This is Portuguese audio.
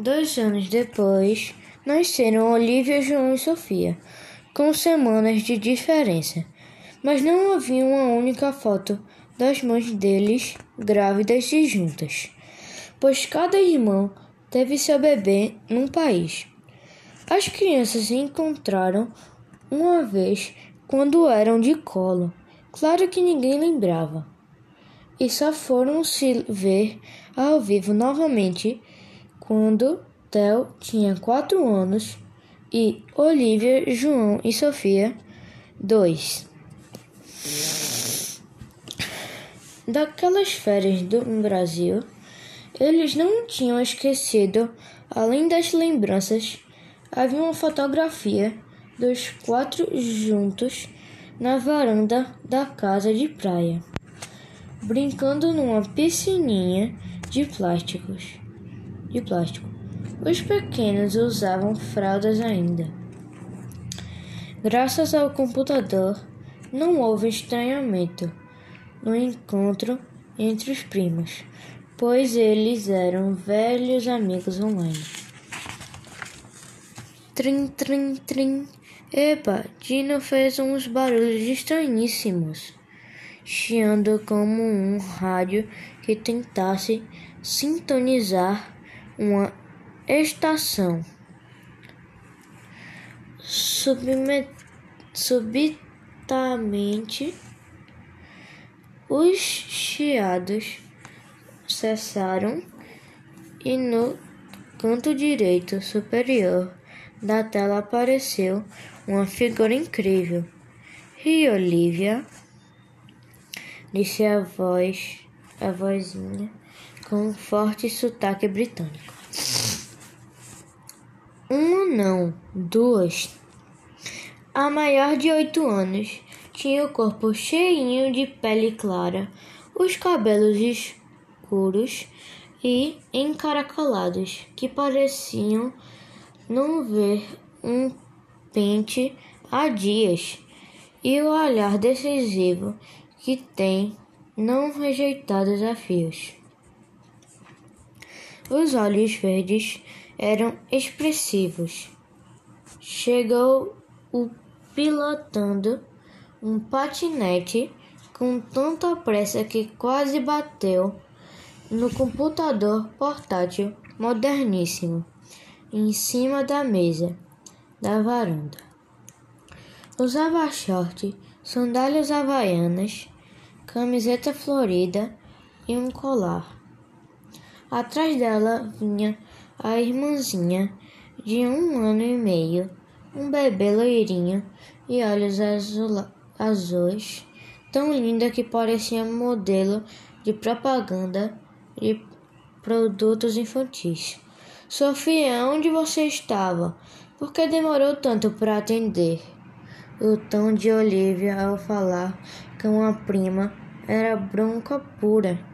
Dois anos depois, nasceram Olivia, João e Sofia, com semanas de diferença. Mas não havia uma única foto das mães deles grávidas e juntas, pois cada irmão teve seu bebê num país. As crianças se encontraram uma vez quando eram de colo. Claro que ninguém lembrava. E só foram se ver ao vivo novamente quando Theo tinha quatro anos e Olivia, João e Sofia dois. Daquelas férias do Brasil, eles não tinham esquecido, além das lembranças, havia uma fotografia dos quatro juntos na varanda da casa de praia, brincando numa piscininha de plásticos de plástico. Os pequenos usavam fraldas ainda. Graças ao computador, não houve estranhamento no encontro entre os primos, pois eles eram velhos amigos online. Trim, trim, trim. Epa, Dino fez uns barulhos estranhíssimos, chiando como um rádio que tentasse sintonizar uma estação. subitamente, os chiados cessaram e no canto direito superior da tela apareceu uma figura incrível. E Olivia, disse a voz, a vozinha com um forte sotaque britânico. Uma não, duas. A maior de oito anos tinha o corpo cheinho de pele clara, os cabelos escuros e encaracolados que pareciam não ver um pente há dias, e o olhar decisivo que tem não rejeitar desafios. Os olhos verdes eram expressivos. Chegou o pilotando um patinete com tanta pressa que quase bateu no computador portátil moderníssimo em cima da mesa da varanda. Usava short, sandálias havaianas, camiseta florida e um colar. Atrás dela vinha a irmãzinha de um ano e meio, um bebê loirinho e olhos azuis, tão linda que parecia modelo de propaganda de produtos infantis. Sofia, onde você estava? Por que demorou tanto para atender? O tom de Olivia ao falar com a prima era bronca pura.